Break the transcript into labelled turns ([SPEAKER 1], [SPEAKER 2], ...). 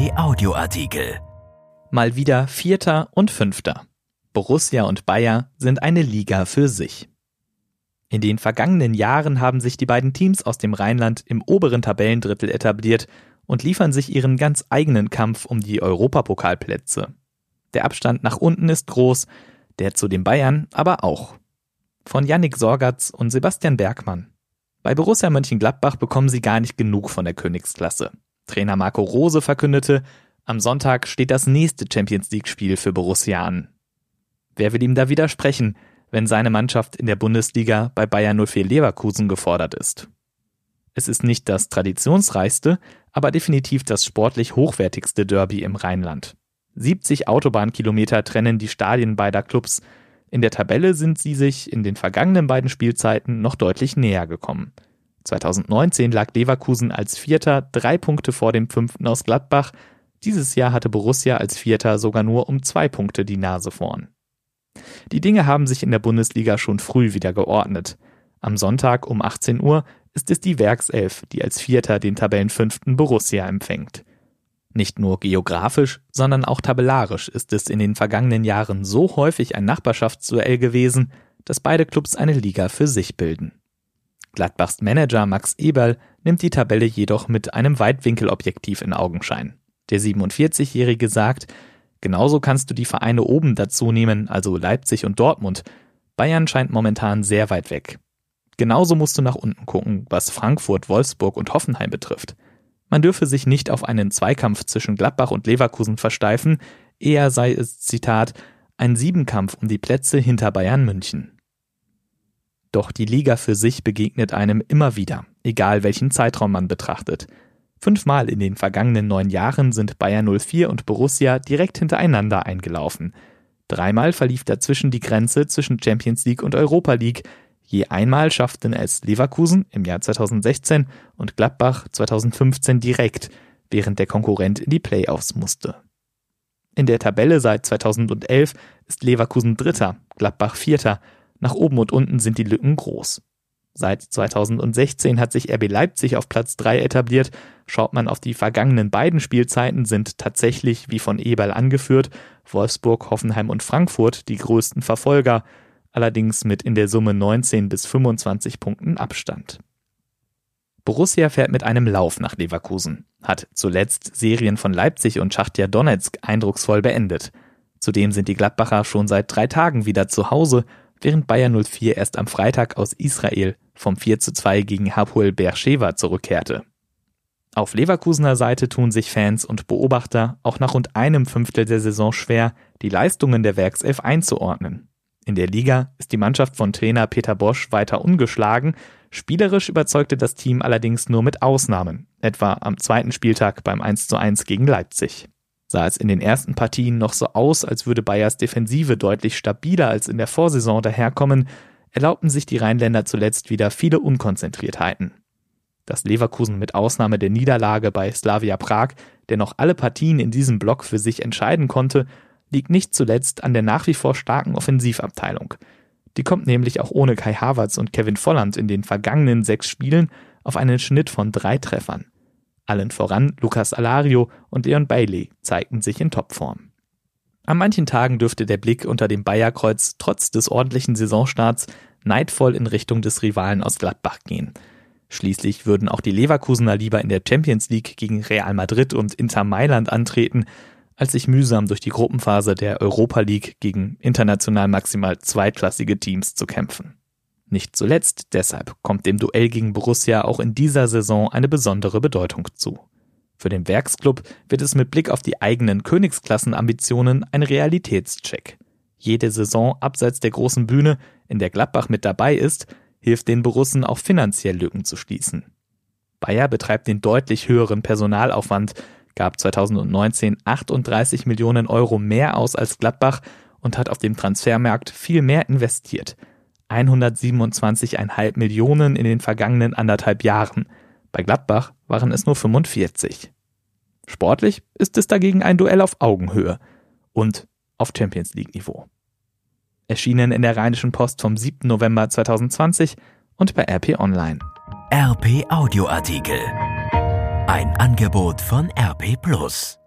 [SPEAKER 1] RP Audioartikel.
[SPEAKER 2] Mal wieder Vierter und Fünfter. Borussia und Bayer sind eine Liga für sich. In den vergangenen Jahren haben sich die beiden Teams aus dem Rheinland im oberen Tabellendrittel etabliert und liefern sich ihren ganz eigenen Kampf um die Europapokalplätze. Der Abstand nach unten ist groß, der zu den Bayern aber auch. Von Yannick Sorgatz und Sebastian Bergmann. Bei Borussia Mönchengladbach bekommen sie gar nicht genug von der Königsklasse. Trainer Marco Rose verkündete, am Sonntag steht das nächste Champions League-Spiel für Borussia an. Wer will ihm da widersprechen, wenn seine Mannschaft in der Bundesliga bei Bayern 04 Leverkusen gefordert ist? Es ist nicht das traditionsreichste, aber definitiv das sportlich hochwertigste Derby im Rheinland. 70 Autobahnkilometer trennen die Stadien beider Clubs. In der Tabelle sind sie sich in den vergangenen beiden Spielzeiten noch deutlich näher gekommen. 2019 lag Leverkusen als Vierter drei Punkte vor dem Fünften aus Gladbach. Dieses Jahr hatte Borussia als Vierter sogar nur um zwei Punkte die Nase vorn. Die Dinge haben sich in der Bundesliga schon früh wieder geordnet. Am Sonntag um 18 Uhr ist es die Werkself, die als Vierter den Tabellenfünften Borussia empfängt. Nicht nur geografisch, sondern auch tabellarisch ist es in den vergangenen Jahren so häufig ein Nachbarschaftsduell gewesen, dass beide Clubs eine Liga für sich bilden. Gladbachs Manager Max Eberl nimmt die Tabelle jedoch mit einem Weitwinkelobjektiv in Augenschein. Der 47-Jährige sagt, genauso kannst du die Vereine oben dazu nehmen, also Leipzig und Dortmund. Bayern scheint momentan sehr weit weg. Genauso musst du nach unten gucken, was Frankfurt, Wolfsburg und Hoffenheim betrifft. Man dürfe sich nicht auf einen Zweikampf zwischen Gladbach und Leverkusen versteifen, eher sei es, Zitat, ein Siebenkampf um die Plätze hinter Bayern München. Doch die Liga für sich begegnet einem immer wieder, egal welchen Zeitraum man betrachtet. Fünfmal in den vergangenen neun Jahren sind Bayern 04 und Borussia direkt hintereinander eingelaufen. Dreimal verlief dazwischen die Grenze zwischen Champions League und Europa League, Je einmal schafften es Leverkusen im Jahr 2016 und Gladbach 2015 direkt, während der Konkurrent in die Playoffs musste. In der Tabelle seit 2011 ist Leverkusen Dritter, Gladbach Vierter. Nach oben und unten sind die Lücken groß. Seit 2016 hat sich RB Leipzig auf Platz 3 etabliert. Schaut man auf die vergangenen beiden Spielzeiten, sind tatsächlich, wie von Eberl angeführt, Wolfsburg, Hoffenheim und Frankfurt die größten Verfolger allerdings mit in der Summe 19 bis 25 Punkten Abstand. Borussia fährt mit einem Lauf nach Leverkusen, hat zuletzt Serien von Leipzig und Schachtja Donetsk eindrucksvoll beendet. Zudem sind die Gladbacher schon seit drei Tagen wieder zu Hause, während Bayer 04 erst am Freitag aus Israel vom 4 zu 2 gegen Hapoel Beersheva zurückkehrte. Auf Leverkusener Seite tun sich Fans und Beobachter auch nach rund einem Fünftel der Saison schwer, die Leistungen der Werkself einzuordnen. In der Liga ist die Mannschaft von Trainer Peter Bosch weiter ungeschlagen. Spielerisch überzeugte das Team allerdings nur mit Ausnahmen, etwa am zweiten Spieltag beim 1:1 gegen Leipzig. Sah es in den ersten Partien noch so aus, als würde Bayers Defensive deutlich stabiler als in der Vorsaison daherkommen, erlaubten sich die Rheinländer zuletzt wieder viele Unkonzentriertheiten. Dass Leverkusen mit Ausnahme der Niederlage bei Slavia Prag dennoch alle Partien in diesem Block für sich entscheiden konnte, liegt nicht zuletzt an der nach wie vor starken Offensivabteilung. Die kommt nämlich auch ohne Kai Havertz und Kevin Volland in den vergangenen sechs Spielen auf einen Schnitt von drei Treffern. Allen voran Lucas Alario und Leon Bailey zeigten sich in Topform. An manchen Tagen dürfte der Blick unter dem Bayerkreuz trotz des ordentlichen Saisonstarts neidvoll in Richtung des Rivalen aus Gladbach gehen. Schließlich würden auch die Leverkusener lieber in der Champions League gegen Real Madrid und Inter Mailand antreten, als sich mühsam durch die Gruppenphase der Europa League gegen international maximal zweitklassige Teams zu kämpfen. Nicht zuletzt deshalb kommt dem Duell gegen Borussia auch in dieser Saison eine besondere Bedeutung zu. Für den Werksclub wird es mit Blick auf die eigenen Königsklassenambitionen ein Realitätscheck. Jede Saison abseits der großen Bühne, in der Gladbach mit dabei ist, hilft den Borussen auch finanziell Lücken zu schließen. Bayer betreibt den deutlich höheren Personalaufwand, gab 2019 38 Millionen Euro mehr aus als Gladbach und hat auf dem Transfermarkt viel mehr investiert. 127,5 Millionen in den vergangenen anderthalb Jahren. Bei Gladbach waren es nur 45. Sportlich ist es dagegen ein Duell auf Augenhöhe und auf Champions League Niveau. Erschienen in der Rheinischen Post vom 7. November 2020 und bei RP Online.
[SPEAKER 1] RP Audioartikel. Ein Angebot von RP Plus.